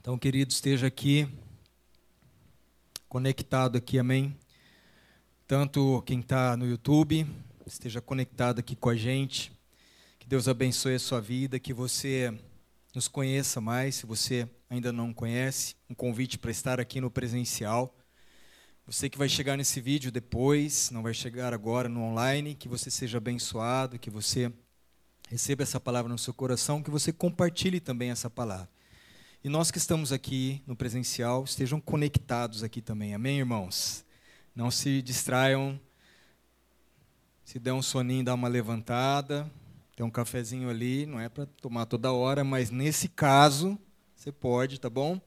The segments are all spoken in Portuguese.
Então, querido, esteja aqui, conectado aqui, amém? Tanto quem está no YouTube, esteja conectado aqui com a gente. Que Deus abençoe a sua vida, que você nos conheça mais, se você ainda não conhece. Um convite para estar aqui no presencial. Você que vai chegar nesse vídeo depois, não vai chegar agora no online, que você seja abençoado, que você receba essa palavra no seu coração, que você compartilhe também essa palavra. E nós que estamos aqui no presencial, estejam conectados aqui também. Amém, irmãos? Não se distraiam. Se der um soninho, dá uma levantada. Tem um cafezinho ali, não é para tomar toda hora, mas nesse caso, você pode, tá bom?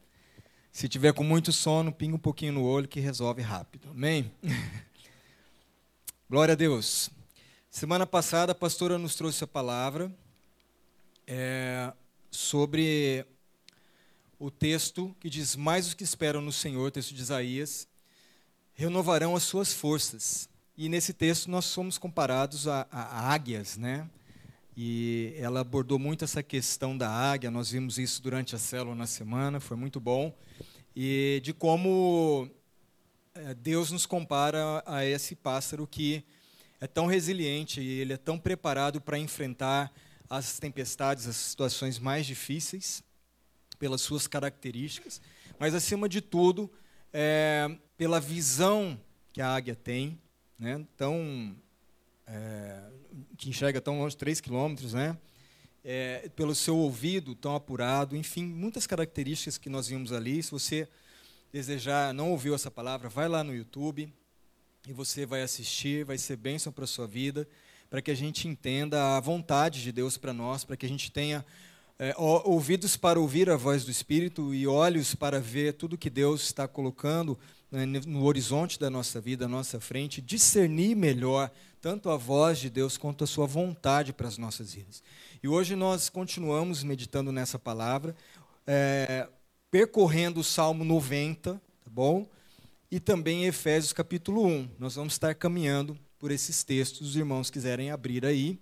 Se tiver com muito sono, pinga um pouquinho no olho que resolve rápido. Amém? Glória a Deus. Semana passada a pastora nos trouxe a palavra é, sobre o texto que diz: Mais os que esperam no Senhor, texto de Isaías, renovarão as suas forças. E nesse texto nós somos comparados a, a, águias, né? E ela abordou muito essa questão da águia, nós vimos isso durante a célula na semana, foi muito bom. E de como é, Deus nos compara a esse pássaro que é tão resiliente e ele é tão preparado para enfrentar as tempestades, as situações mais difíceis pelas suas características, mas acima de tudo é, pela visão que a águia tem, né? Tão é, que enxerga tão longe, 3 quilômetros, né? É, pelo seu ouvido tão apurado, enfim, muitas características que nós vimos ali. Se você desejar, não ouviu essa palavra, vai lá no YouTube e você vai assistir, vai ser bênção para a sua vida, para que a gente entenda a vontade de Deus para nós, para que a gente tenha é, ouvidos para ouvir a voz do Espírito e olhos para ver tudo que Deus está colocando né, no horizonte da nossa vida, à nossa frente, discernir melhor tanto a voz de Deus quanto a sua vontade para as nossas vidas. E hoje nós continuamos meditando nessa palavra, é, percorrendo o Salmo 90, tá bom? E também Efésios capítulo 1. Nós vamos estar caminhando por esses textos, os irmãos quiserem abrir aí.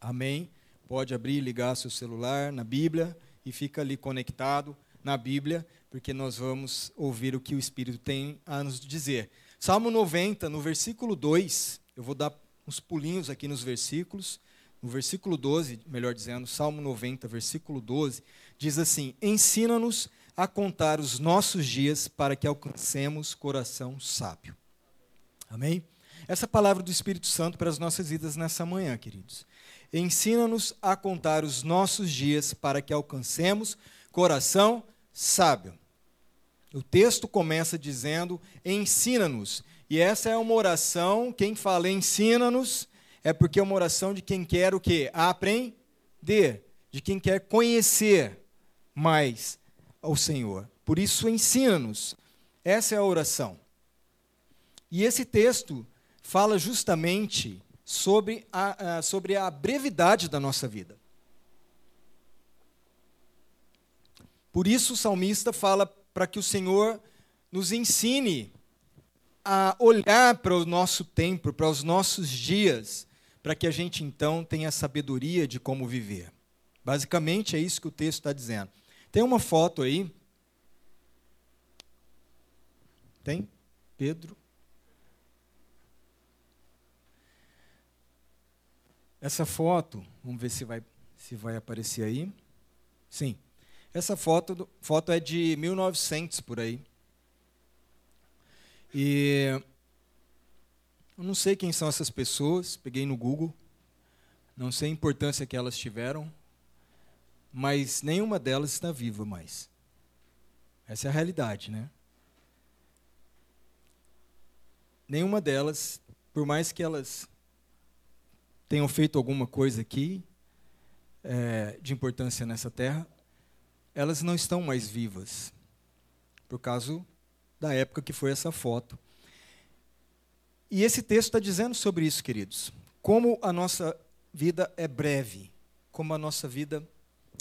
Amém. Pode abrir ligar seu celular na Bíblia e fica ali conectado na Bíblia, porque nós vamos ouvir o que o Espírito tem a nos dizer. Salmo 90, no versículo 2, eu vou dar uns pulinhos aqui nos versículos. No versículo 12, melhor dizendo, Salmo 90, versículo 12, diz assim: Ensina-nos a contar os nossos dias para que alcancemos coração sábio. Amém? Essa palavra do Espírito Santo para as nossas vidas nessa manhã, queridos. Ensina-nos a contar os nossos dias para que alcancemos coração sábio. O texto começa dizendo: ensina-nos. E essa é uma oração, quem fala ensina-nos, é porque é uma oração de quem quer o quê? Aprender, de quem quer conhecer mais ao Senhor. Por isso, ensina-nos. Essa é a oração. E esse texto fala justamente sobre a, sobre a brevidade da nossa vida. Por isso o salmista fala para que o Senhor nos ensine a olhar para o nosso tempo, para os nossos dias, para que a gente então tenha sabedoria de como viver. Basicamente é isso que o texto está dizendo. Tem uma foto aí. Tem? Pedro? Essa foto, vamos ver se vai, se vai aparecer aí. Sim. Essa foto, foto é de 1900 por aí. E eu não sei quem são essas pessoas, peguei no Google. Não sei a importância que elas tiveram, mas nenhuma delas está viva mais. Essa é a realidade, né? Nenhuma delas, por mais que elas tenham feito alguma coisa aqui é, de importância nessa terra, elas não estão mais vivas, por causa da época que foi essa foto. E esse texto está dizendo sobre isso, queridos. Como a nossa vida é breve, como a nossa vida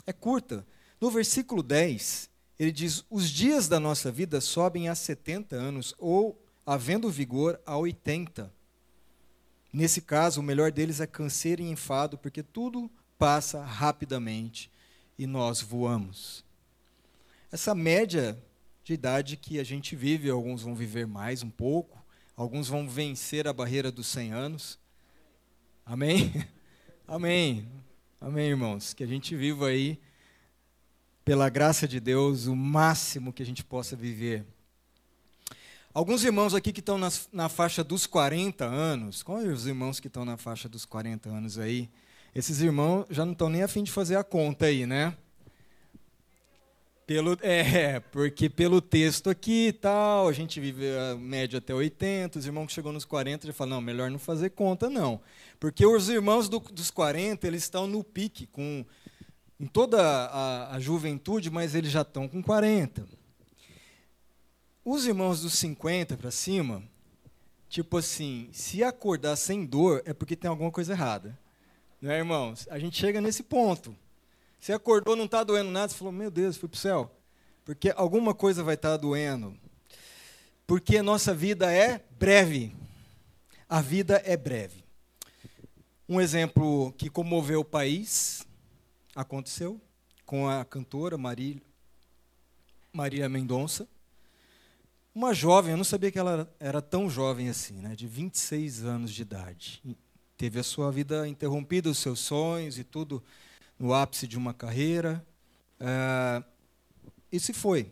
é curta. No versículo 10, ele diz: Os dias da nossa vida sobem a 70 anos, ou, havendo vigor, a 80. Nesse caso, o melhor deles é canseiro e enfado, porque tudo passa rapidamente e nós voamos. essa média de idade que a gente vive, alguns vão viver mais um pouco, alguns vão vencer a barreira dos 100 anos. Amém? Amém. Amém, irmãos. Que a gente viva aí, pela graça de Deus, o máximo que a gente possa viver. Alguns irmãos aqui que estão na, na faixa dos 40 anos, qual é os irmãos que estão na faixa dos 40 anos aí? Esses irmãos já não estão nem afim de fazer a conta aí, né? Pelo, é, porque pelo texto aqui e tal, a gente vive a média até 80, os irmãos que chegou nos 40 já falam, não, melhor não fazer conta, não. Porque os irmãos do, dos 40, eles estão no pique, com em toda a, a juventude, mas eles já estão com 40. Os irmãos dos 50 para cima, tipo assim, se acordar sem dor, é porque tem alguma coisa errada. Não é, irmãos? A gente chega nesse ponto. Você acordou, não está doendo nada, você falou, meu Deus, fui para o céu. Porque alguma coisa vai estar tá doendo. Porque a nossa vida é breve. A vida é breve. Um exemplo que comoveu o país aconteceu com a cantora Marília, Marília Mendonça. Uma jovem, eu não sabia que ela era tão jovem assim, né, de 26 anos de idade. Teve a sua vida interrompida, os seus sonhos e tudo no ápice de uma carreira. Uh, e se foi.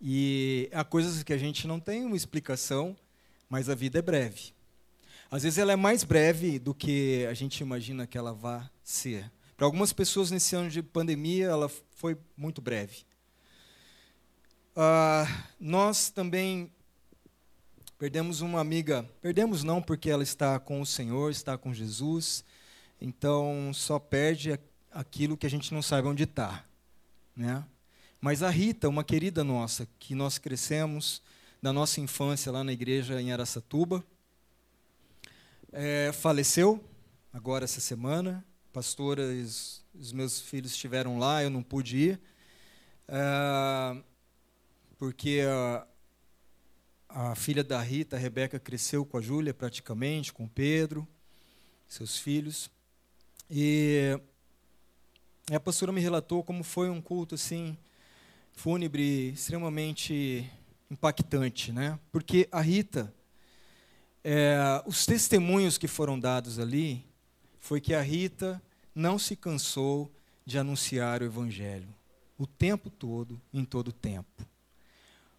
E há coisas que a gente não tem uma explicação, mas a vida é breve. Às vezes ela é mais breve do que a gente imagina que ela vá ser. Para algumas pessoas nesse ano de pandemia, ela foi muito breve. Uh, nós também perdemos uma amiga, perdemos não porque ela está com o Senhor, está com Jesus, então só perde aquilo que a gente não sabe onde está. Né? Mas a Rita, uma querida nossa, que nós crescemos da nossa infância lá na igreja em Aracatuba, é, faleceu agora essa semana. Pastora, os, meus filhos estiveram lá, eu não pude ir, é, porque a, a filha da Rita, a Rebeca, cresceu com a Júlia praticamente, com o Pedro, seus filhos. E a pastora me relatou como foi um culto assim fúnebre extremamente impactante, né? Porque a Rita, é, os testemunhos que foram dados ali foi que a Rita não se cansou de anunciar o evangelho o tempo todo, em todo o tempo.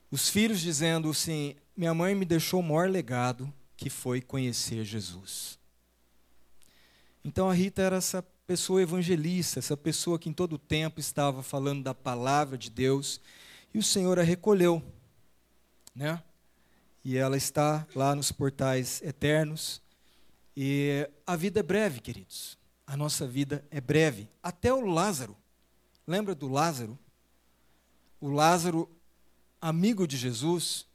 Os filhos dizendo assim: minha mãe me deixou o maior legado que foi conhecer Jesus. Então a Rita era essa pessoa evangelista, essa pessoa que em todo o tempo estava falando da palavra de Deus, e o Senhor a recolheu, né? E ela está lá nos portais eternos. E a vida é breve, queridos. A nossa vida é breve. Até o Lázaro. Lembra do Lázaro? O Lázaro, amigo de Jesus,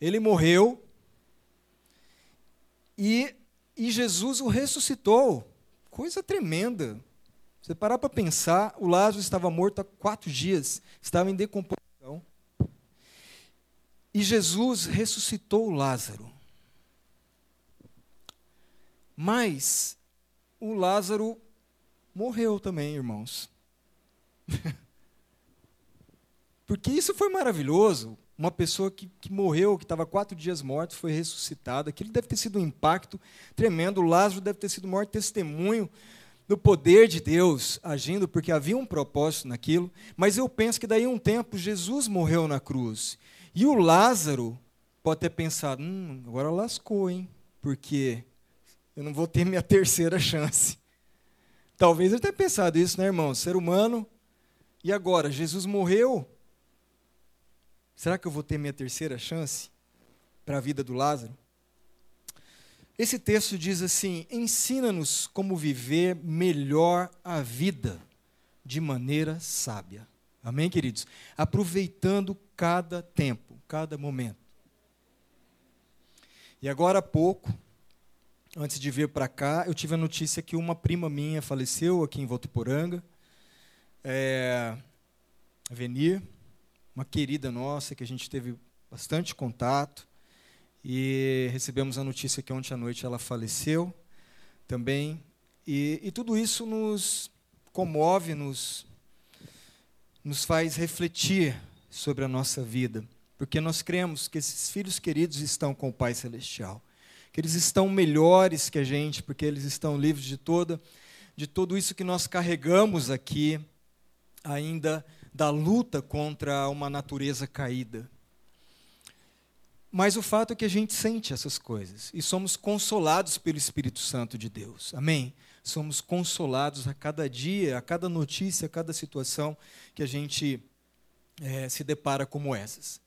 ele morreu e, e Jesus o ressuscitou. Coisa tremenda. Você parar para pensar, o Lázaro estava morto há quatro dias, estava em decomposição. E Jesus ressuscitou o Lázaro. Mas o Lázaro morreu também, irmãos. Porque isso foi maravilhoso. Uma pessoa que, que morreu, que estava quatro dias morto, foi ressuscitada. Aquilo deve ter sido um impacto tremendo. O Lázaro deve ter sido o maior testemunho do poder de Deus agindo, porque havia um propósito naquilo. Mas eu penso que daí um tempo Jesus morreu na cruz. E o Lázaro pode ter pensado: hum, agora lascou, hein? Porque eu não vou ter minha terceira chance. Talvez ele tenha pensado isso, né, irmão? Ser humano. E agora? Jesus morreu. Será que eu vou ter minha terceira chance para a vida do Lázaro? Esse texto diz assim: ensina-nos como viver melhor a vida de maneira sábia. Amém, queridos? Aproveitando cada tempo, cada momento. E agora há pouco, antes de vir para cá, eu tive a notícia que uma prima minha faleceu aqui em Votuporanga, é, Venir uma querida nossa que a gente teve bastante contato e recebemos a notícia que ontem à noite ela faleceu também. E, e tudo isso nos comove, nos, nos faz refletir sobre a nossa vida, porque nós cremos que esses filhos queridos estão com o Pai Celestial, que eles estão melhores que a gente, porque eles estão livres de toda de tudo isso que nós carregamos aqui, ainda da luta contra uma natureza caída. Mas o fato é que a gente sente essas coisas e somos consolados pelo Espírito Santo de Deus. Amém? Somos consolados a cada dia, a cada notícia, a cada situação que a gente é, se depara como essas.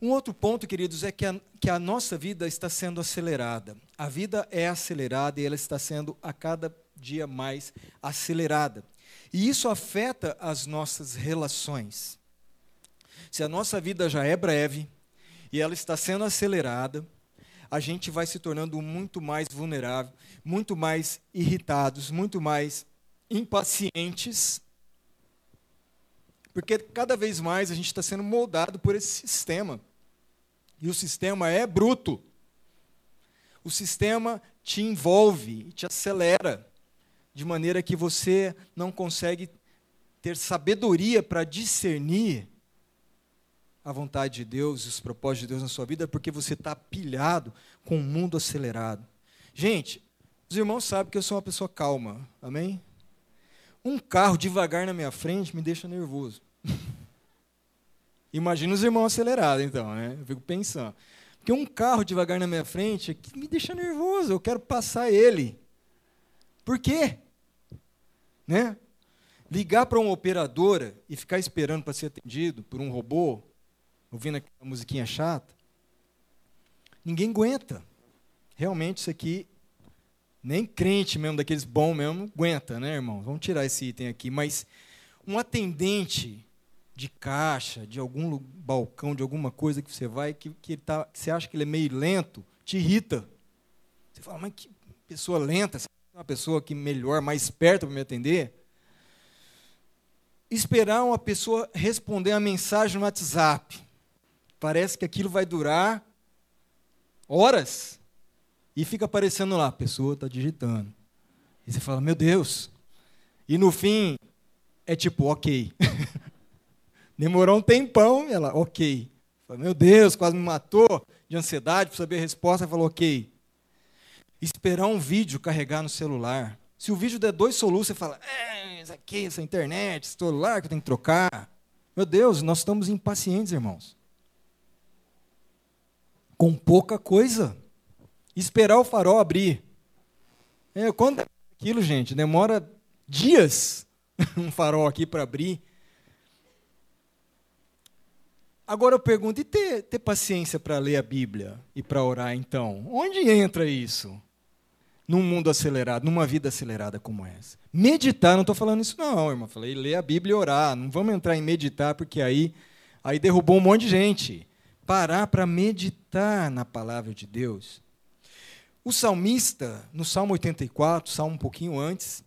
Um outro ponto, queridos, é que a, que a nossa vida está sendo acelerada. A vida é acelerada e ela está sendo a cada dia mais acelerada. E isso afeta as nossas relações. Se a nossa vida já é breve e ela está sendo acelerada, a gente vai se tornando muito mais vulnerável, muito mais irritados, muito mais impacientes, porque cada vez mais a gente está sendo moldado por esse sistema. E o sistema é bruto. O sistema te envolve, te acelera de maneira que você não consegue ter sabedoria para discernir a vontade de Deus, os propósitos de Deus na sua vida, porque você está pilhado com o um mundo acelerado. Gente, os irmãos sabem que eu sou uma pessoa calma, amém? Um carro devagar na minha frente me deixa nervoso. Imagina os irmãos acelerados, então, né? Eu fico pensando. Porque um carro devagar na minha frente me deixa nervoso, eu quero passar ele. Por quê? Né? Ligar para uma operadora e ficar esperando para ser atendido por um robô, ouvindo aquela musiquinha chata, ninguém aguenta. Realmente isso aqui, nem crente mesmo, daqueles bons mesmo, aguenta, né, irmão? Vamos tirar esse item aqui. Mas um atendente de caixa, de algum balcão, de alguma coisa que você vai, que, que, tá, que você acha que ele é meio lento, te irrita. Você fala, mas que pessoa lenta, uma pessoa que melhor, mais perto para me atender. Esperar uma pessoa responder a mensagem no WhatsApp. Parece que aquilo vai durar horas. E fica aparecendo lá, a pessoa está digitando. E você fala, meu Deus. E no fim, é tipo, ok. Demorou um tempão, ela, ok. Fala, meu Deus, quase me matou de ansiedade para saber a resposta. Ela falou, ok esperar um vídeo carregar no celular. Se o vídeo der dois soluços, você fala, é, isso aqui, essa internet, esse celular que eu tenho que trocar. Meu Deus, nós estamos impacientes, irmãos. Com pouca coisa. Esperar o farol abrir. É, quando é aquilo, gente? Demora dias um farol aqui para abrir. Agora eu pergunto, e ter, ter paciência para ler a Bíblia e para orar, então? Onde entra isso? Num mundo acelerado, numa vida acelerada como essa. Meditar, não estou falando isso não, irmão. Falei ler a Bíblia e orar. Não vamos entrar em meditar, porque aí, aí derrubou um monte de gente. Parar para meditar na palavra de Deus. O salmista, no Salmo 84, Salmo um pouquinho antes,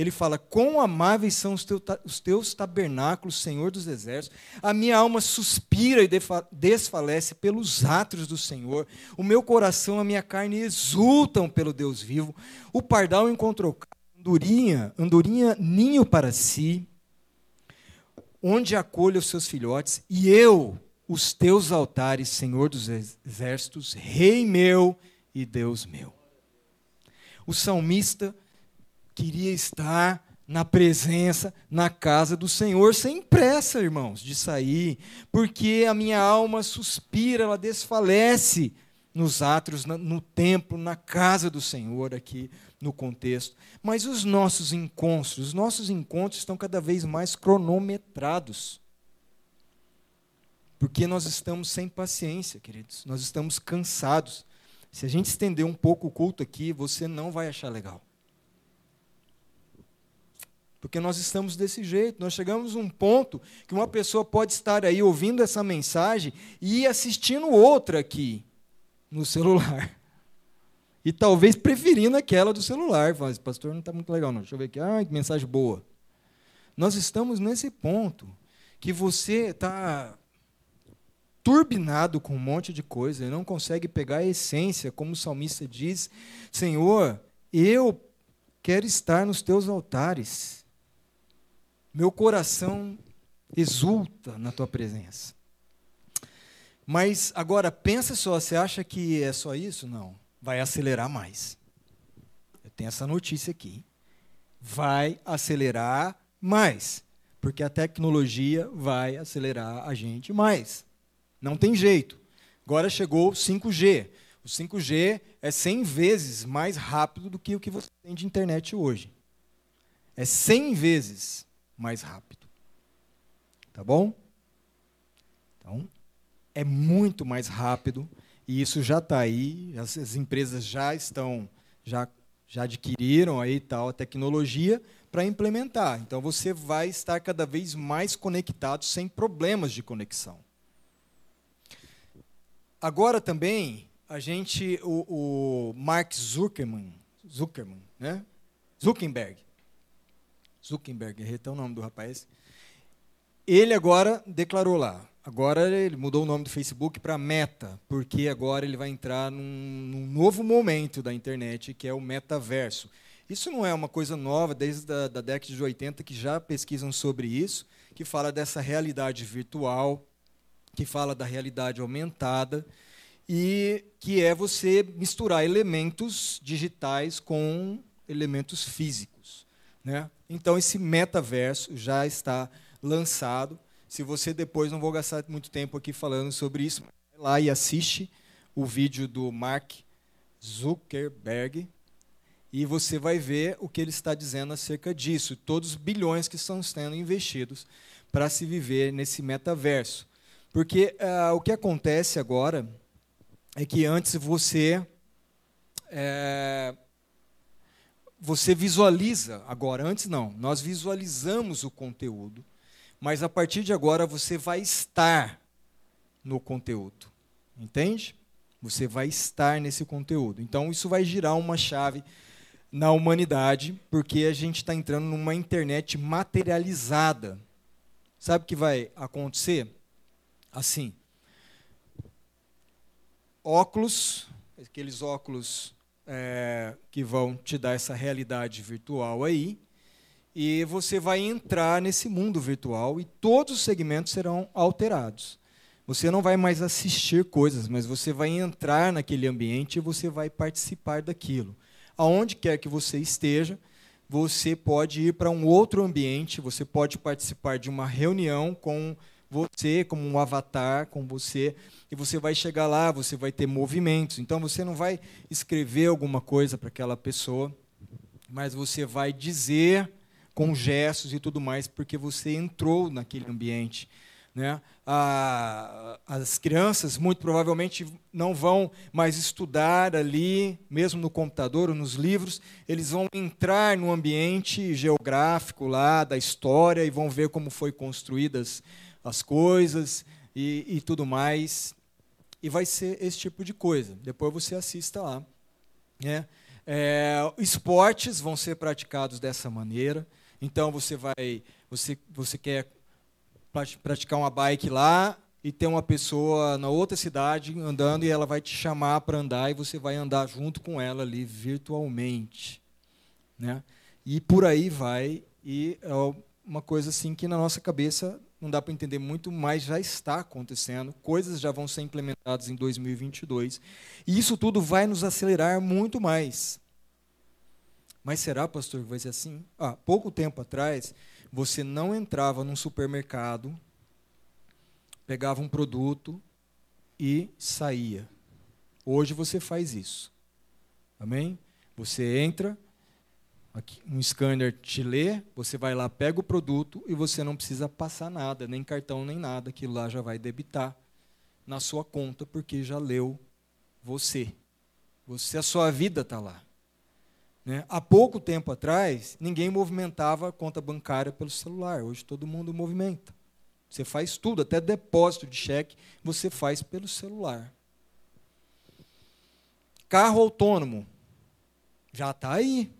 ele fala: Quão amáveis são os, os teus tabernáculos, Senhor dos exércitos. A minha alma suspira e desfalece pelos átrios do Senhor. O meu coração, a minha carne exultam pelo Deus vivo. O pardal encontrou andorinha, andorinha ninho para si, onde acolhe os seus filhotes. E eu, os teus altares, Senhor dos exércitos, Rei meu e Deus meu. O salmista queria estar na presença, na casa do Senhor, sem pressa, irmãos, de sair, porque a minha alma suspira, ela desfalece nos átrios, no templo, na casa do Senhor, aqui no contexto. Mas os nossos encontros, os nossos encontros estão cada vez mais cronometrados. Porque nós estamos sem paciência, queridos, nós estamos cansados. Se a gente estender um pouco o culto aqui, você não vai achar legal. Porque nós estamos desse jeito. Nós chegamos a um ponto que uma pessoa pode estar aí ouvindo essa mensagem e assistindo outra aqui no celular. E talvez preferindo aquela do celular. Fala, pastor, não está muito legal, não. Deixa eu ver aqui. Ah, que mensagem boa. Nós estamos nesse ponto que você está turbinado com um monte de coisa e não consegue pegar a essência, como o salmista diz: Senhor, eu quero estar nos teus altares. Meu coração exulta na tua presença. Mas agora pensa só, você acha que é só isso? Não, vai acelerar mais. Eu tenho essa notícia aqui. Vai acelerar mais, porque a tecnologia vai acelerar a gente mais. Não tem jeito. Agora chegou o 5G. O 5G é 100 vezes mais rápido do que o que você tem de internet hoje. É 100 vezes mais rápido. Tá bom? Então, é muito mais rápido e isso já está aí. As, as, empresas já estão, já, já adquiriram aí tal a tecnologia para implementar. Então, você vai estar cada vez mais conectado sem problemas de conexão. Agora também a gente, o, o Mark Zuckerman, Zuckerman, né? Zuckerberg, Zuckerberg, errei o nome do rapaz. Ele agora declarou lá, agora ele mudou o nome do Facebook para Meta, porque agora ele vai entrar num, num, novo momento da internet, que é o metaverso. Isso não é uma coisa nova, desde a da década de 80 que já pesquisam sobre isso, que fala dessa realidade virtual, que fala da realidade aumentada e que é você misturar elementos digitais com elementos físicos. Né? Então, esse metaverso já está lançado. Se você depois, não vou gastar muito tempo aqui falando sobre isso, vai lá e assiste o vídeo do Mark Zuckerberg e você vai ver o que ele está dizendo acerca disso, todos os bilhões que estão sendo investidos para se viver nesse metaverso. Porque uh, o que acontece agora é que antes você é, você visualiza agora, antes não, nós visualizamos o conteúdo, mas a partir de agora você vai estar no conteúdo, entende? Você vai estar nesse conteúdo. Então isso vai girar uma chave na humanidade, porque a gente está entrando numa internet materializada. Sabe o que vai acontecer? Assim, óculos, aqueles óculos é, que vão te dar essa realidade virtual aí, e você vai entrar nesse mundo virtual e todos os segmentos serão alterados. Você não vai mais assistir coisas, mas você vai entrar naquele ambiente e você vai participar daquilo. Aonde quer que você esteja, você pode ir para um outro ambiente, você pode participar de uma reunião com você como um avatar, com você, e você vai chegar lá, você vai ter movimentos. Então você não vai escrever alguma coisa para aquela pessoa, mas você vai dizer com gestos e tudo mais, porque você entrou naquele ambiente. Né? as crianças, muito provavelmente, não vão mais estudar ali, mesmo no computador ou nos livros, eles vão entrar no ambiente geográfico lá da história e vão ver como foi construídas as coisas e, e tudo mais. E vai ser esse tipo de coisa. Depois você assista lá. Né? É, esportes vão ser praticados dessa maneira. Então você vai, você, você quer praticar uma bike lá e ter uma pessoa na outra cidade andando e ela vai te chamar para andar e você vai andar junto com ela ali virtualmente, né? E por aí vai e é uma coisa assim que na nossa cabeça não dá para entender muito, mas já está acontecendo, coisas já vão ser implementadas em 2022, e isso tudo vai nos acelerar muito mais. Mas será, pastor, que vai ser assim? Ah, pouco tempo atrás, você não entrava num supermercado, pegava um produto e saía. Hoje você faz isso. Amém? Você entra, Aqui, um scanner te lê, você vai lá, pega o produto e você não precisa passar nada, nem cartão, nem nada. Aquilo lá já vai debitar na sua conta, porque já leu você. você a sua vida está lá. Né? Há pouco tempo atrás, ninguém movimentava a conta bancária pelo celular. Hoje todo mundo movimenta. Você faz tudo, até depósito de cheque, você faz pelo celular. Carro autônomo. Já está aí.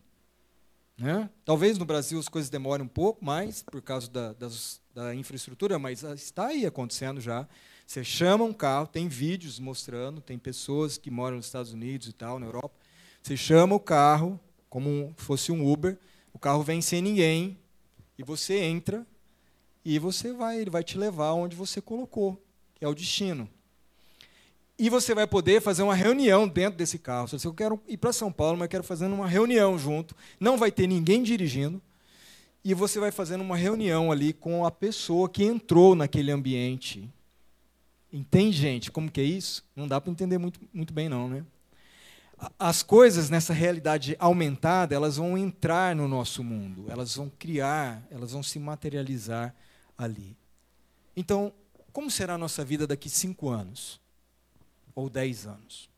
Né? Talvez no Brasil as coisas demorem um pouco mais por causa da, das, da infraestrutura, mas está aí acontecendo já. Você chama um carro, tem vídeos mostrando, tem pessoas que moram nos Estados Unidos e tal, na Europa. Você chama o carro como fosse um Uber, o carro vem sem ninguém e você entra e você vai, ele vai te levar onde você colocou, que é o destino. E você vai poder fazer uma reunião dentro desse carro. Se eu quero ir para São Paulo, mas quero fazer uma reunião junto, não vai ter ninguém dirigindo, e você vai fazendo uma reunião ali com a pessoa que entrou naquele ambiente. Entende, gente, como que é isso? Não dá para entender muito, muito bem, não, né? As coisas nessa realidade aumentada, elas vão entrar no nosso mundo, elas vão criar, elas vão se materializar ali. Então, como será a nossa vida daqui cinco anos? Ou dez anos?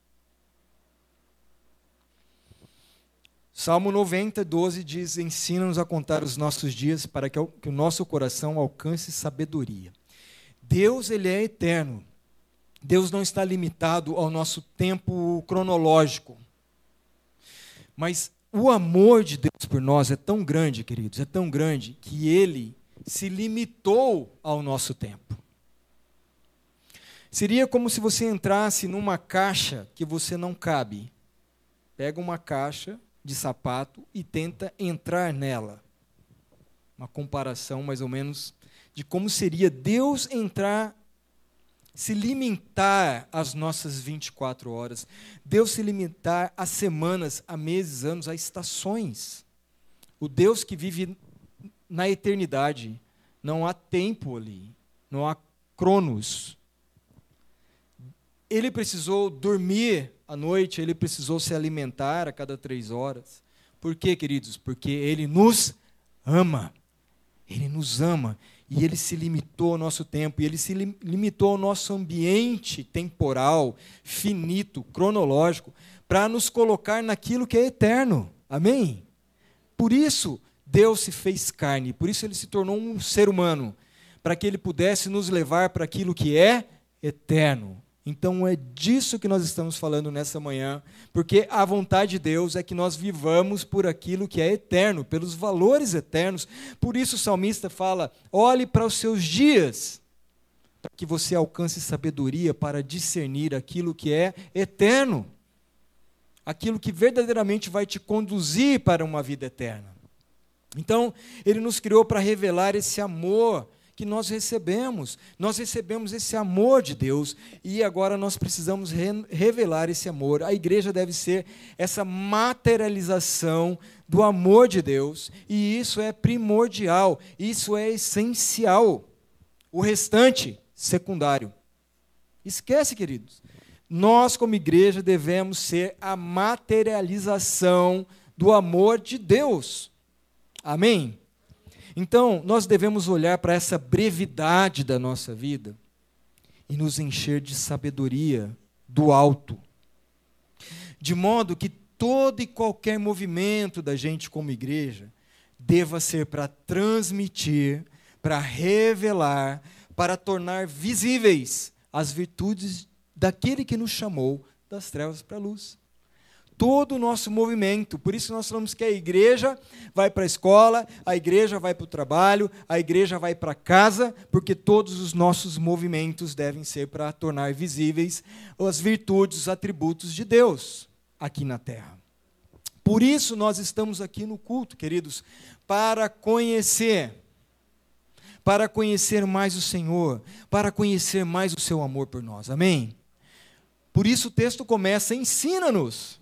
Salmo 90, 12 diz: Ensina-nos a contar os nossos dias para que, que o nosso coração alcance sabedoria. Deus, ele é eterno. Deus não está limitado ao nosso tempo cronológico. Mas o amor de Deus por nós é tão grande, queridos, é tão grande, que ele se limitou ao nosso tempo. Seria como se você entrasse numa caixa que você não cabe. Pega uma caixa de sapato e tenta entrar nela. Uma comparação mais ou menos de como seria Deus entrar, se limitar às nossas 24 horas, Deus se limitar a semanas, a meses, anos, a estações. O Deus que vive na eternidade, não há tempo ali, não há cronos. Ele precisou dormir à noite, ele precisou se alimentar a cada três horas. Por quê, queridos? Porque ele nos ama. Ele nos ama. E ele se limitou ao nosso tempo, e ele se limitou ao nosso ambiente temporal, finito, cronológico, para nos colocar naquilo que é eterno. Amém? Por isso, Deus se fez carne, por isso ele se tornou um ser humano, para que ele pudesse nos levar para aquilo que é eterno. Então é disso que nós estamos falando nessa manhã, porque a vontade de Deus é que nós vivamos por aquilo que é eterno, pelos valores eternos. Por isso o salmista fala: olhe para os seus dias, para que você alcance sabedoria para discernir aquilo que é eterno, aquilo que verdadeiramente vai te conduzir para uma vida eterna. Então, ele nos criou para revelar esse amor que nós recebemos. Nós recebemos esse amor de Deus e agora nós precisamos re revelar esse amor. A igreja deve ser essa materialização do amor de Deus e isso é primordial, isso é essencial. O restante, secundário. Esquece, queridos. Nós, como igreja, devemos ser a materialização do amor de Deus. Amém? Então, nós devemos olhar para essa brevidade da nossa vida e nos encher de sabedoria do alto, de modo que todo e qualquer movimento da gente como igreja deva ser para transmitir, para revelar, para tornar visíveis as virtudes daquele que nos chamou das trevas para a luz todo o nosso movimento. Por isso nós falamos que a igreja vai para a escola, a igreja vai para o trabalho, a igreja vai para casa, porque todos os nossos movimentos devem ser para tornar visíveis as virtudes, os atributos de Deus aqui na terra. Por isso nós estamos aqui no culto, queridos, para conhecer para conhecer mais o Senhor, para conhecer mais o seu amor por nós. Amém? Por isso o texto começa: ensina-nos.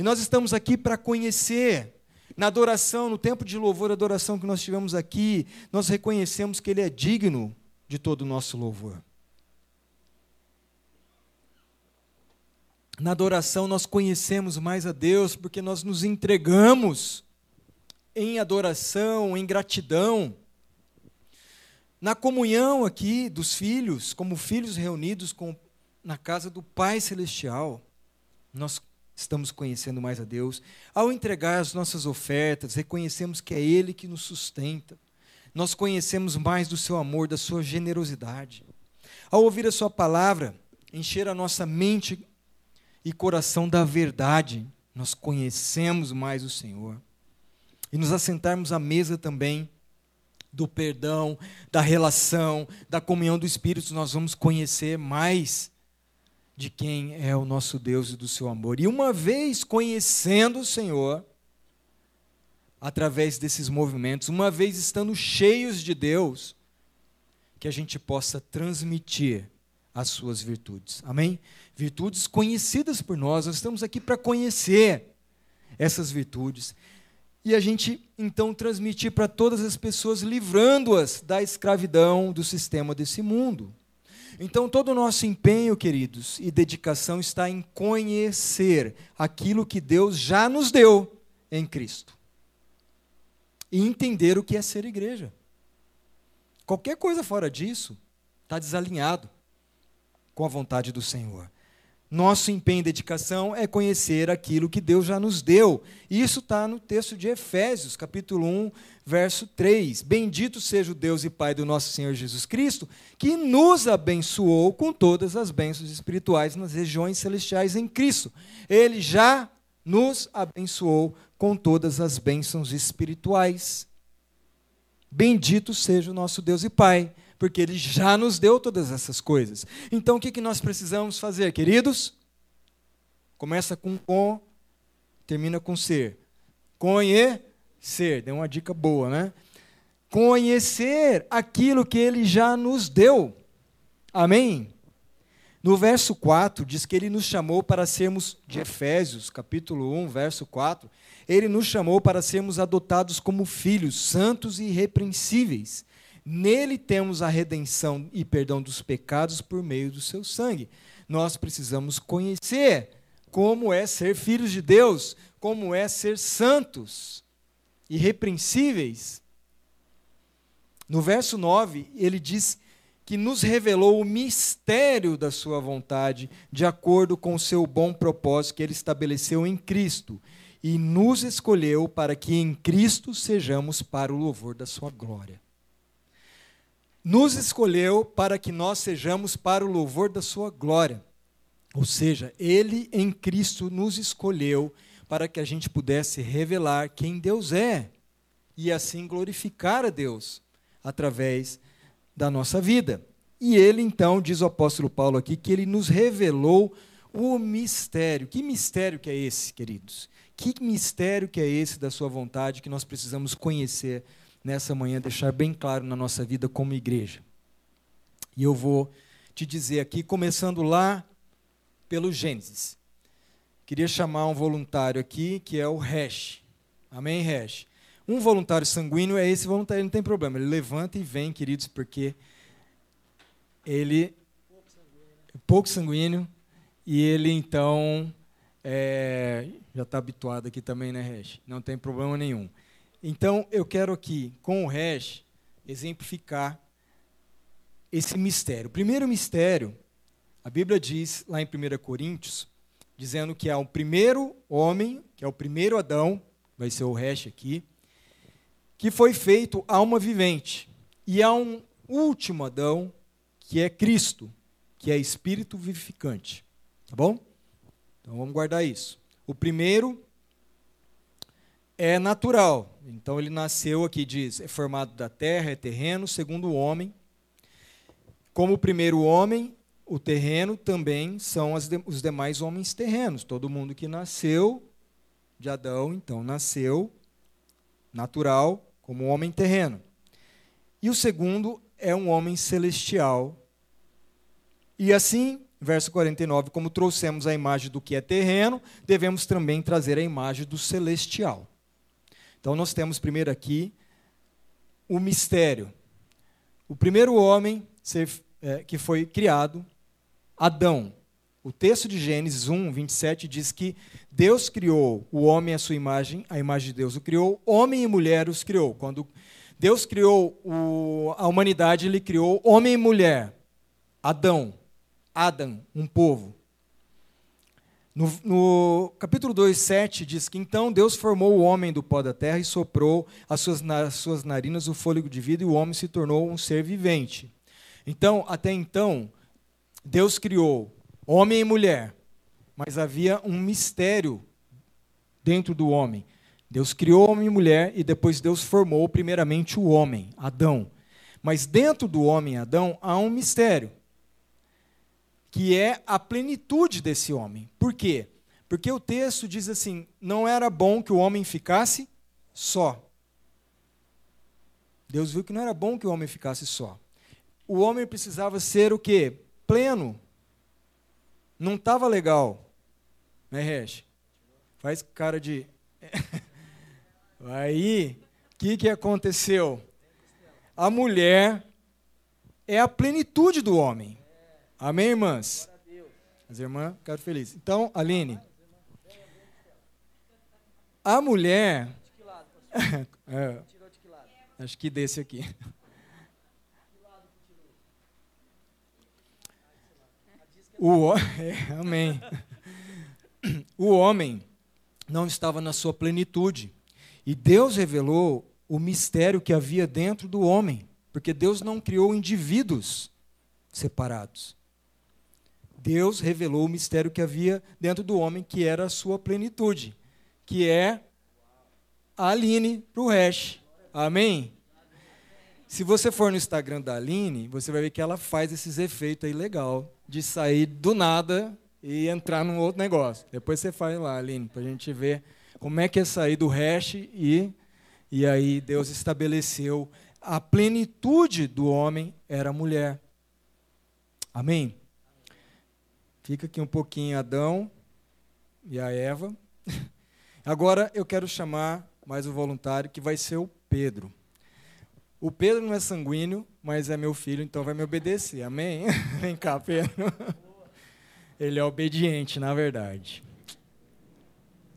E nós estamos aqui para conhecer. Na adoração, no tempo de louvor e adoração que nós tivemos aqui, nós reconhecemos que Ele é digno de todo o nosso louvor. Na adoração, nós conhecemos mais a Deus porque nós nos entregamos em adoração, em gratidão. Na comunhão aqui dos filhos, como filhos reunidos com, na casa do Pai Celestial, nós estamos conhecendo mais a Deus. Ao entregar as nossas ofertas, reconhecemos que é Ele que nos sustenta. Nós conhecemos mais do seu amor, da sua generosidade. Ao ouvir a sua palavra, encher a nossa mente e coração da verdade, nós conhecemos mais o Senhor. E nos assentarmos à mesa também do perdão, da relação, da comunhão do Espírito, nós vamos conhecer mais de quem é o nosso Deus e do seu amor. E uma vez conhecendo o Senhor, através desses movimentos, uma vez estando cheios de Deus, que a gente possa transmitir as suas virtudes. Amém? Virtudes conhecidas por nós, nós estamos aqui para conhecer essas virtudes. E a gente então transmitir para todas as pessoas, livrando-as da escravidão do sistema desse mundo. Então, todo o nosso empenho, queridos, e dedicação está em conhecer aquilo que Deus já nos deu em Cristo. E entender o que é ser igreja. Qualquer coisa fora disso está desalinhado com a vontade do Senhor. Nosso empenho e dedicação é conhecer aquilo que Deus já nos deu. Isso está no texto de Efésios, capítulo 1, verso 3. Bendito seja o Deus e Pai do nosso Senhor Jesus Cristo, que nos abençoou com todas as bênçãos espirituais nas regiões celestiais em Cristo. Ele já nos abençoou com todas as bênçãos espirituais. Bendito seja o nosso Deus e Pai porque Ele já nos deu todas essas coisas. Então o que, que nós precisamos fazer, queridos? Começa com com, termina com ser. Conhecer, deu uma dica boa, né? Conhecer aquilo que Ele já nos deu. Amém? No verso 4, diz que ele nos chamou para sermos, de Efésios, capítulo 1, verso 4, ele nos chamou para sermos adotados como filhos, santos e irrepreensíveis. Nele temos a redenção e perdão dos pecados por meio do seu sangue. Nós precisamos conhecer como é ser filhos de Deus, como é ser santos, irrepreensíveis. No verso 9, ele diz que nos revelou o mistério da sua vontade, de acordo com o seu bom propósito que ele estabeleceu em Cristo, e nos escolheu para que em Cristo sejamos para o louvor da sua glória nos escolheu para que nós sejamos para o louvor da sua glória. Ou seja, ele em Cristo nos escolheu para que a gente pudesse revelar quem Deus é e assim glorificar a Deus através da nossa vida. E ele então, diz o apóstolo Paulo aqui, que ele nos revelou o mistério. Que mistério que é esse, queridos? Que mistério que é esse da sua vontade que nós precisamos conhecer nessa manhã deixar bem claro na nossa vida como igreja. E eu vou te dizer aqui, começando lá pelo Gênesis. Queria chamar um voluntário aqui, que é o Hash. Amém, Hash? Um voluntário sanguíneo é esse voluntário, não tem problema. Ele levanta e vem, queridos, porque ele é pouco sanguíneo e ele então é, já está habituado aqui também, né, Hash? Não tem problema nenhum. Então, eu quero aqui, com o hash, exemplificar esse mistério. O primeiro mistério, a Bíblia diz lá em 1 Coríntios, dizendo que há um primeiro homem, que é o primeiro Adão, vai ser o hash aqui, que foi feito alma vivente. E há um último Adão, que é Cristo, que é espírito vivificante. Tá bom? Então vamos guardar isso. O primeiro é natural. Então ele nasceu aqui, diz, é formado da terra, é terreno, segundo o homem. Como o primeiro homem, o terreno também são de, os demais homens terrenos. Todo mundo que nasceu de Adão, então, nasceu natural como homem terreno. E o segundo é um homem celestial. E assim, verso 49, como trouxemos a imagem do que é terreno, devemos também trazer a imagem do celestial. Então nós temos primeiro aqui o mistério. O primeiro homem é, que foi criado, Adão. O texto de Gênesis 1, 27 diz que Deus criou o homem à sua imagem, a imagem de Deus o criou, homem e mulher os criou. Quando Deus criou o, a humanidade, ele criou homem e mulher, Adão, Adam, um povo. No, no, capítulo 2, 7 diz que então Deus formou o homem do pó da terra e soprou as suas, nas suas narinas o fôlego de vida e o homem se tornou um ser vivente. Então, até então, Deus criou homem e mulher, mas havia um mistério dentro do homem. Deus criou homem e mulher e depois Deus formou primeiramente o homem, Adão. Mas dentro do homem Adão há um mistério que é a plenitude desse homem. Por quê? Porque o texto diz assim: não era bom que o homem ficasse só. Deus viu que não era bom que o homem ficasse só. o homem precisava ser o quê? Pleno. Não estava legal. Né, Resh? Faz cara de. Aí, o que, que aconteceu? A mulher é a plenitude do homem. Amém, irmãs? As irmãs ficaram felizes. Então, Aline, a mulher. é, acho que desse aqui. O, é, amém. O homem não estava na sua plenitude. E Deus revelou o mistério que havia dentro do homem. Porque Deus não criou indivíduos separados. Deus revelou o mistério que havia dentro do homem, que era a sua plenitude, que é a Aline para o Hash. Amém? Se você for no Instagram da Aline, você vai ver que ela faz esses efeitos aí legal, de sair do nada e entrar num outro negócio. Depois você faz lá, Aline, para a gente ver como é que é sair do hash e, e aí Deus estabeleceu a plenitude do homem era a mulher. Amém? Fica aqui um pouquinho Adão e a Eva. Agora eu quero chamar mais um voluntário que vai ser o Pedro. O Pedro não é sanguíneo, mas é meu filho, então vai me obedecer. Amém? Vem cá, Pedro. Ele é obediente, na verdade.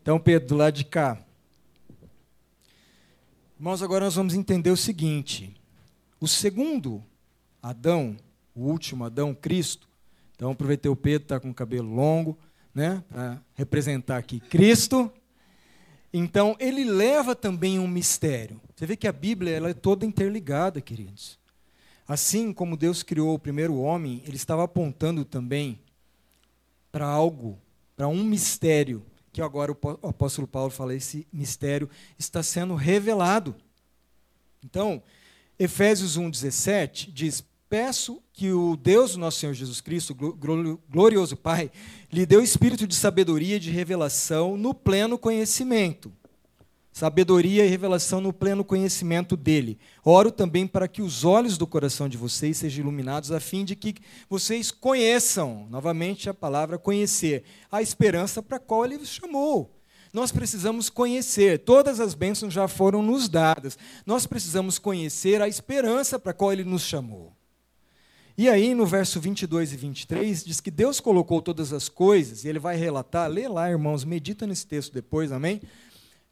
Então, Pedro, do lado de cá. Irmãos, agora nós vamos entender o seguinte: o segundo Adão, o último Adão, Cristo. Então, aproveitei o Pedro, está com o cabelo longo, né, para representar aqui Cristo. Então, ele leva também um mistério. Você vê que a Bíblia ela é toda interligada, queridos. Assim como Deus criou o primeiro homem, ele estava apontando também para algo, para um mistério que agora o apóstolo Paulo fala, esse mistério está sendo revelado. Então, Efésios 1,17 diz: Peço que o Deus, nosso Senhor Jesus Cristo, glorioso Pai, lhe dê o espírito de sabedoria e de revelação no pleno conhecimento sabedoria e revelação no pleno conhecimento dele. Oro também para que os olhos do coração de vocês sejam iluminados, a fim de que vocês conheçam, novamente a palavra conhecer, a esperança para a qual ele os chamou. Nós precisamos conhecer, todas as bênçãos já foram nos dadas, nós precisamos conhecer a esperança para a qual ele nos chamou. E aí, no verso 22 e 23, diz que Deus colocou todas as coisas, e ele vai relatar, lê lá, irmãos, medita nesse texto depois, amém?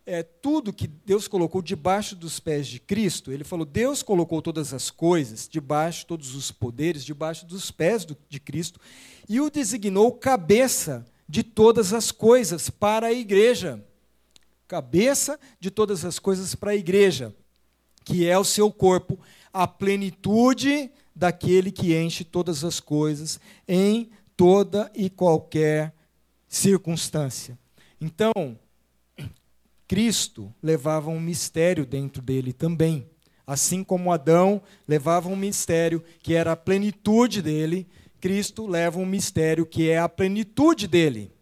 é, tudo que Deus colocou debaixo dos pés de Cristo, ele falou: Deus colocou todas as coisas debaixo, todos os poderes debaixo dos pés do, de Cristo, e o designou cabeça de todas as coisas para a igreja. Cabeça de todas as coisas para a igreja, que é o seu corpo, a plenitude daquele que enche todas as coisas em toda e qualquer circunstância. Então, Cristo levava um mistério dentro dele também. Assim como Adão levava um mistério que era a plenitude dele, Cristo leva um mistério que é a plenitude dele.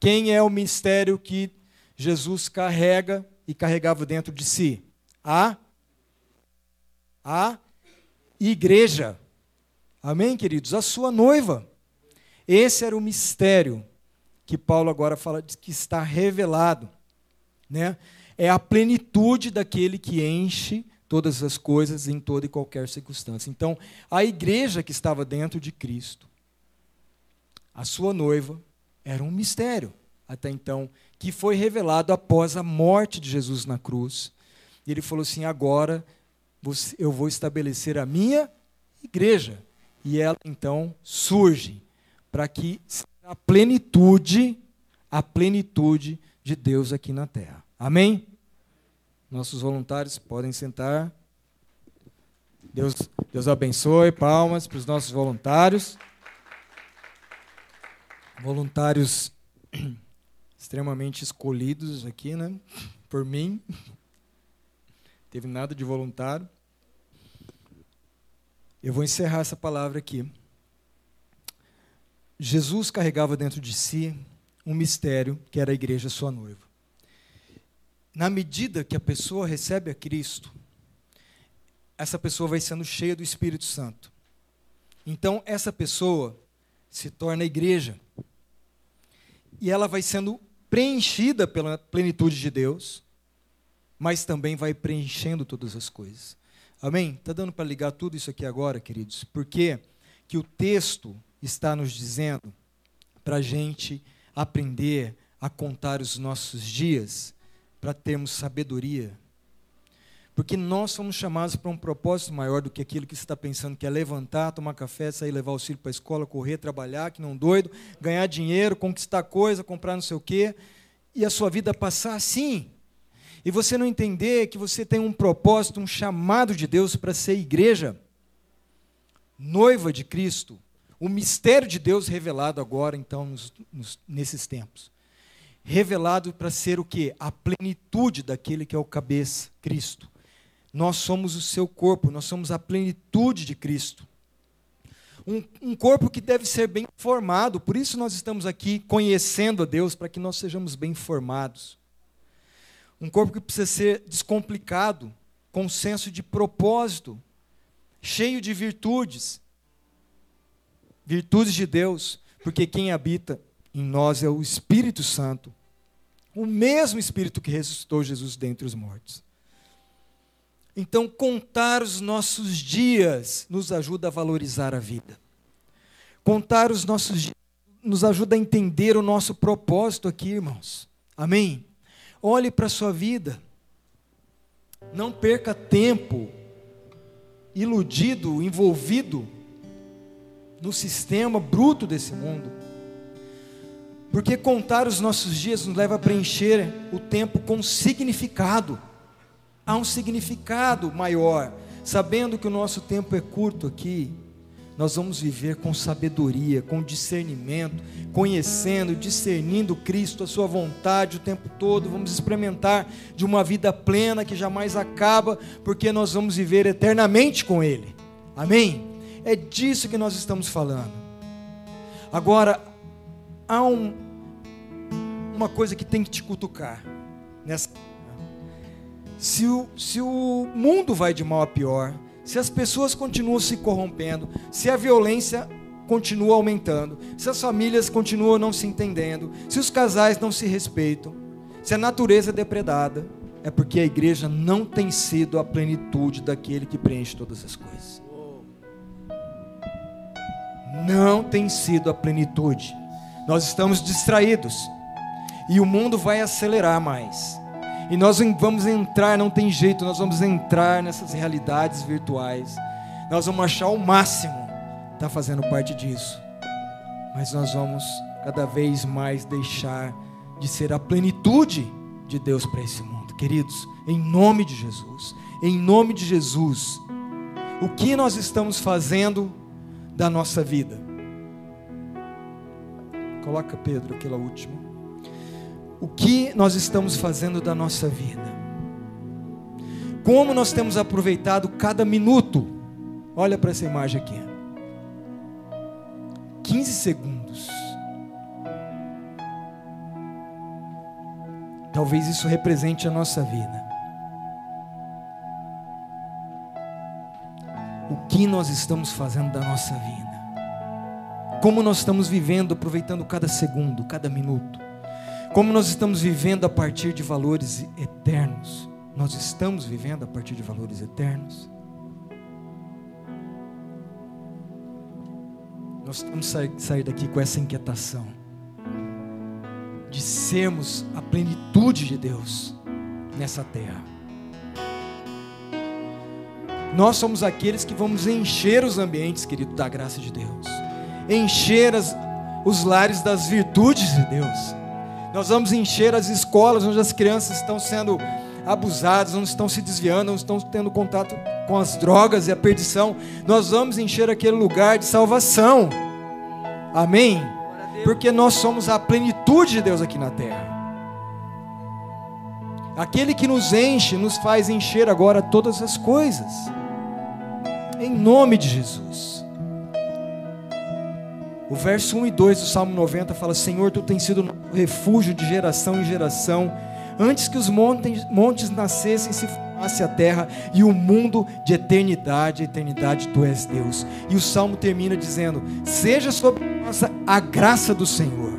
Quem é o mistério que Jesus carrega e carregava dentro de si? A a igreja. Amém, queridos? A sua noiva. Esse era o mistério que Paulo agora fala que está revelado né? É a plenitude daquele que enche todas as coisas em toda e qualquer circunstância. Então, a igreja que estava dentro de Cristo, a sua noiva, era um mistério até então, que foi revelado após a morte de Jesus na cruz. E ele falou assim: agora eu vou estabelecer a minha igreja. E ela então surge para que a plenitude, a plenitude de Deus aqui na terra. Amém? Nossos voluntários podem sentar. Deus, Deus abençoe. Palmas para os nossos voluntários. Voluntários extremamente escolhidos aqui, né? Por mim. Teve nada de voluntário. Eu vou encerrar essa palavra aqui. Jesus carregava dentro de si um mistério que era a igreja sua noiva. Na medida que a pessoa recebe a Cristo, essa pessoa vai sendo cheia do Espírito Santo. Então, essa pessoa se torna igreja. E ela vai sendo preenchida pela plenitude de Deus, mas também vai preenchendo todas as coisas. Amém? Está dando para ligar tudo isso aqui agora, queridos? Porque que o texto está nos dizendo para a gente aprender a contar os nossos dias, para termos sabedoria. Porque nós somos chamados para um propósito maior do que aquilo que você está pensando, que é levantar, tomar café, sair, levar o filho para a escola, correr, trabalhar, que não doido, ganhar dinheiro, conquistar coisa, comprar não sei o quê, e a sua vida passar assim. E você não entender que você tem um propósito, um chamado de Deus para ser igreja, noiva de Cristo, o mistério de Deus revelado agora, então, nos, nos, nesses tempos. Revelado para ser o que? A plenitude daquele que é o cabeça, Cristo. Nós somos o seu corpo, nós somos a plenitude de Cristo. Um, um, corpo que deve ser bem formado, por isso nós estamos aqui conhecendo a Deus, para que nós sejamos bem formados. Um corpo que precisa ser descomplicado, com senso de propósito, cheio de virtudes, virtudes de Deus, porque quem habita em nós é o Espírito Santo, o mesmo Espírito que ressuscitou Jesus dentre os mortos. Então, contar os nossos dias nos ajuda a valorizar a vida. Contar os nossos dias nos ajuda a entender o nosso propósito aqui, irmãos. Amém? Olhe para a sua vida. Não perca tempo iludido, envolvido no sistema bruto desse mundo. Porque contar os nossos dias nos leva a preencher o tempo com significado. Há um significado maior. Sabendo que o nosso tempo é curto aqui, nós vamos viver com sabedoria, com discernimento, conhecendo, discernindo Cristo, a Sua vontade o tempo todo. Vamos experimentar de uma vida plena que jamais acaba, porque nós vamos viver eternamente com Ele. Amém? É disso que nós estamos falando. Agora, há um, uma coisa que tem que te cutucar nessa. Se o, se o mundo vai de mal a pior, se as pessoas continuam se corrompendo, se a violência continua aumentando, se as famílias continuam não se entendendo, se os casais não se respeitam, se a natureza é depredada, é porque a igreja não tem sido a plenitude daquele que preenche todas as coisas não tem sido a plenitude. Nós estamos distraídos. E o mundo vai acelerar mais. E nós vamos entrar, não tem jeito, nós vamos entrar nessas realidades virtuais. Nós vamos achar o máximo estar tá fazendo parte disso. Mas nós vamos cada vez mais deixar de ser a plenitude de Deus para esse mundo. Queridos, em nome de Jesus, em nome de Jesus, o que nós estamos fazendo da nossa vida. Coloca Pedro, aquela última. O que nós estamos fazendo da nossa vida? Como nós temos aproveitado cada minuto? Olha para essa imagem aqui. 15 segundos. Talvez isso represente a nossa vida. o que nós estamos fazendo da nossa vida. Como nós estamos vivendo, aproveitando cada segundo, cada minuto. Como nós estamos vivendo a partir de valores eternos. Nós estamos vivendo a partir de valores eternos. Nós vamos sair, daqui com essa inquietação de sermos a plenitude de Deus nessa terra. Nós somos aqueles que vamos encher os ambientes, querido, da graça de Deus, encher as, os lares das virtudes de Deus. Nós vamos encher as escolas onde as crianças estão sendo abusadas, não estão se desviando, não estão tendo contato com as drogas e a perdição. Nós vamos encher aquele lugar de salvação. Amém? Porque nós somos a plenitude de Deus aqui na terra. Aquele que nos enche, nos faz encher agora todas as coisas. Em nome de Jesus. O verso 1 e 2 do Salmo 90 fala: Senhor, tu tens sido refúgio de geração em geração. Antes que os montes, montes nascessem, se formassem face a terra e o mundo de eternidade a eternidade tu és Deus. E o salmo termina dizendo: Seja sobre nós a graça do Senhor,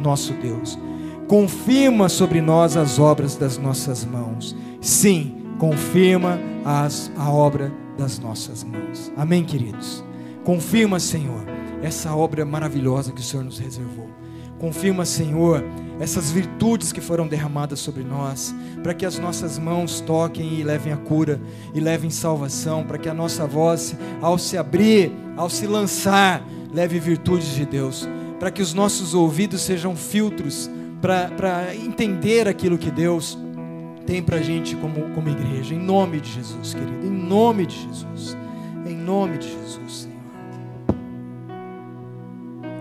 nosso Deus. Confirma sobre nós as obras das nossas mãos. Sim, confirma as, a obra das nossas mãos. Amém, queridos? Confirma, Senhor, essa obra maravilhosa que o Senhor nos reservou. Confirma, Senhor, essas virtudes que foram derramadas sobre nós, para que as nossas mãos toquem e levem a cura e levem salvação, para que a nossa voz, ao se abrir, ao se lançar, leve virtudes de Deus, para que os nossos ouvidos sejam filtros para entender aquilo que Deus tem para a gente como, como igreja, em nome de Jesus, querido, em nome de Jesus, em nome de Jesus.